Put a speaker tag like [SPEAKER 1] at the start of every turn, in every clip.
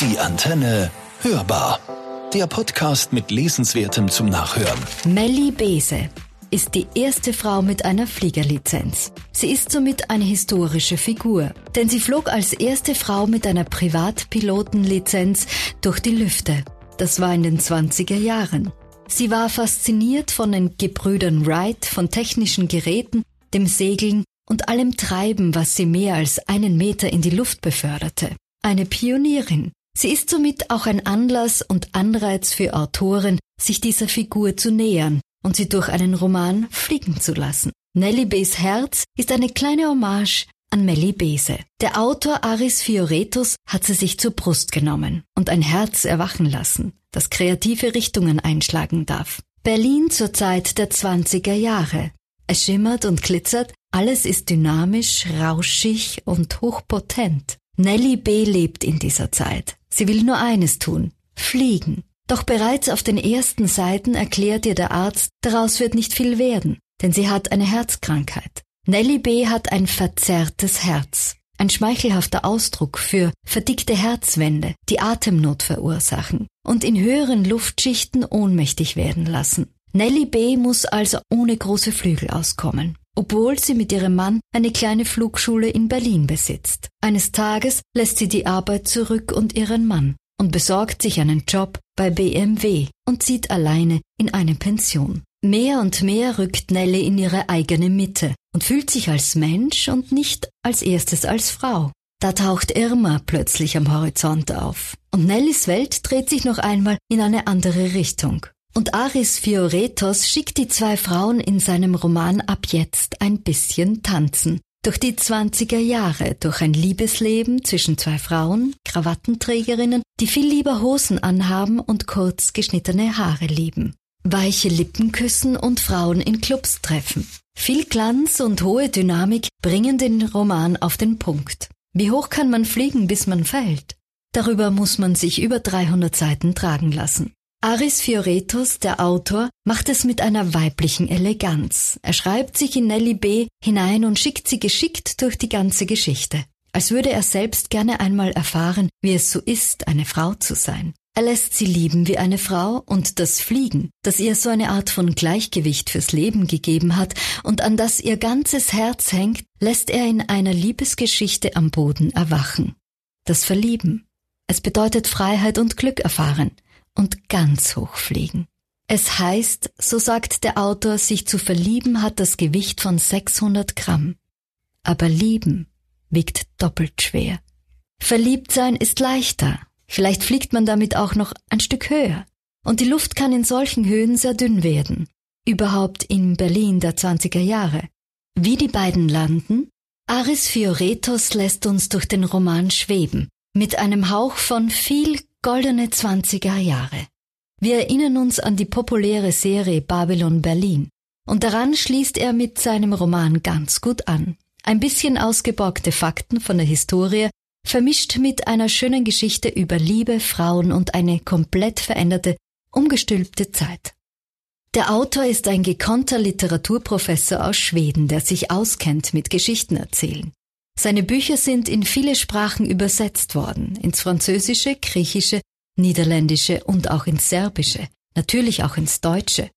[SPEAKER 1] Die Antenne hörbar. Der Podcast mit Lesenswertem zum Nachhören.
[SPEAKER 2] Melli Bese ist die erste Frau mit einer Fliegerlizenz. Sie ist somit eine historische Figur, denn sie flog als erste Frau mit einer Privatpilotenlizenz durch die Lüfte. Das war in den 20er Jahren. Sie war fasziniert von den Gebrüdern Wright, von technischen Geräten, dem Segeln und allem Treiben, was sie mehr als einen Meter in die Luft beförderte. Eine Pionierin. Sie ist somit auch ein Anlass und Anreiz für Autoren, sich dieser Figur zu nähern und sie durch einen Roman fliegen zu lassen. Nelly Bes Herz ist eine kleine Hommage an Melly Bese. Der Autor Aris Fioretus hat sie sich zur Brust genommen und ein Herz erwachen lassen, das kreative Richtungen einschlagen darf. Berlin zur Zeit der 20er Jahre. Es schimmert und glitzert, alles ist dynamisch, rauschig und hochpotent. Nelly B. lebt in dieser Zeit. Sie will nur eines tun, fliegen. Doch bereits auf den ersten Seiten erklärt ihr der Arzt, daraus wird nicht viel werden, denn sie hat eine Herzkrankheit. Nelly B. hat ein verzerrtes Herz. Ein schmeichelhafter Ausdruck für verdickte Herzwände, die Atemnot verursachen und in höheren Luftschichten ohnmächtig werden lassen. Nelly B. muss also ohne große Flügel auskommen obwohl sie mit ihrem Mann eine kleine Flugschule in Berlin besitzt. Eines Tages lässt sie die Arbeit zurück und ihren Mann und besorgt sich einen Job bei BMW und zieht alleine in eine Pension. Mehr und mehr rückt Nelly in ihre eigene Mitte und fühlt sich als Mensch und nicht als erstes als Frau. Da taucht Irma plötzlich am Horizont auf. Und Nellys Welt dreht sich noch einmal in eine andere Richtung. Und Aris Fioretos schickt die zwei Frauen in seinem Roman ab jetzt ein bisschen tanzen. Durch die 20er Jahre, durch ein Liebesleben zwischen zwei Frauen, Krawattenträgerinnen, die viel lieber Hosen anhaben und kurz geschnittene Haare lieben. Weiche Lippen küssen und Frauen in Clubs treffen. Viel Glanz und hohe Dynamik bringen den Roman auf den Punkt. Wie hoch kann man fliegen, bis man fällt? Darüber muss man sich über 300 Seiten tragen lassen. Aris Fioretus, der Autor, macht es mit einer weiblichen Eleganz. Er schreibt sich in Nelly B. hinein und schickt sie geschickt durch die ganze Geschichte. Als würde er selbst gerne einmal erfahren, wie es so ist, eine Frau zu sein. Er lässt sie lieben wie eine Frau und das Fliegen, das ihr so eine Art von Gleichgewicht fürs Leben gegeben hat und an das ihr ganzes Herz hängt, lässt er in einer Liebesgeschichte am Boden erwachen. Das Verlieben. Es bedeutet Freiheit und Glück erfahren und ganz hoch fliegen. Es heißt, so sagt der Autor, sich zu verlieben hat das Gewicht von 600 Gramm. Aber lieben wiegt doppelt schwer. Verliebt sein ist leichter. Vielleicht fliegt man damit auch noch ein Stück höher. Und die Luft kann in solchen Höhen sehr dünn werden. Überhaupt in Berlin der 20er Jahre. Wie die beiden landen? Aris Fioretos lässt uns durch den Roman schweben, mit einem Hauch von viel Goldene 20er Jahre. Wir erinnern uns an die populäre Serie Babylon Berlin. Und daran schließt er mit seinem Roman ganz gut an. Ein bisschen ausgeborgte Fakten von der Historie, vermischt mit einer schönen Geschichte über Liebe, Frauen und eine komplett veränderte, umgestülpte Zeit. Der Autor ist ein gekonnter Literaturprofessor aus Schweden, der sich auskennt mit Geschichten erzählen. Seine Bücher sind in viele Sprachen übersetzt worden, ins Französische, Griechische, Niederländische und auch ins Serbische, natürlich auch ins Deutsche.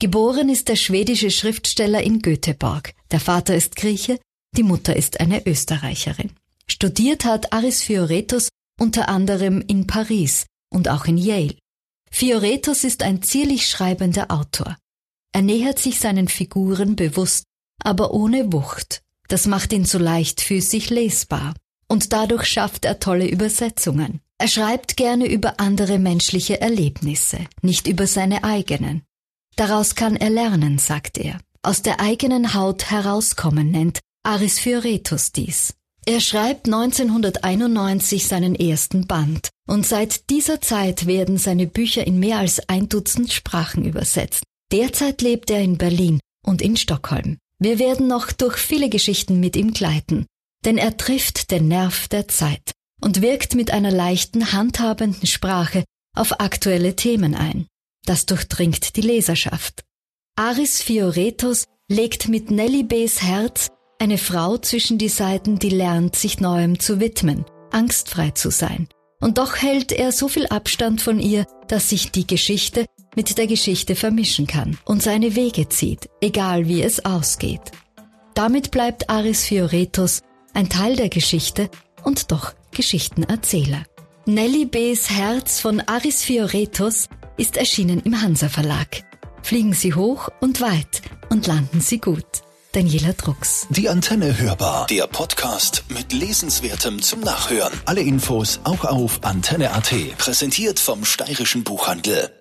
[SPEAKER 2] Geboren ist der schwedische Schriftsteller in Göteborg. Der Vater ist Grieche, die Mutter ist eine Österreicherin. Studiert hat Aris Fioretus unter anderem in Paris und auch in Yale. Fioretus ist ein zierlich schreibender Autor. Er nähert sich seinen Figuren bewusst, aber ohne Wucht. Das macht ihn so leichtfüßig lesbar. Und dadurch schafft er tolle Übersetzungen. Er schreibt gerne über andere menschliche Erlebnisse, nicht über seine eigenen. Daraus kann er lernen, sagt er. Aus der eigenen Haut herauskommen nennt Aris Fioretus dies. Er schreibt 1991 seinen ersten Band und seit dieser Zeit werden seine Bücher in mehr als ein Dutzend Sprachen übersetzt. Derzeit lebt er in Berlin und in Stockholm. Wir werden noch durch viele Geschichten mit ihm gleiten, denn er trifft den Nerv der Zeit und wirkt mit einer leichten, handhabenden Sprache auf aktuelle Themen ein. Das durchdringt die Leserschaft. Aris Fioretos legt mit Nelly B's Herz eine Frau zwischen die Seiten, die lernt, sich neuem zu widmen, angstfrei zu sein Und doch hält er so viel Abstand von ihr, dass sich die Geschichte mit der Geschichte vermischen kann und seine Wege zieht, egal wie es ausgeht. Damit bleibt Aris Fioretus ein Teil der Geschichte und doch Geschichtenerzähler. Nelly B.'s Herz von Aris Fioretus ist erschienen im Hansa Verlag. Fliegen Sie hoch und weit und landen Sie gut. Daniela Drucks.
[SPEAKER 1] Die Antenne hörbar. Der Podcast mit Lesenswertem zum Nachhören. Alle Infos auch auf antenne.at. Präsentiert vom Steirischen Buchhandel.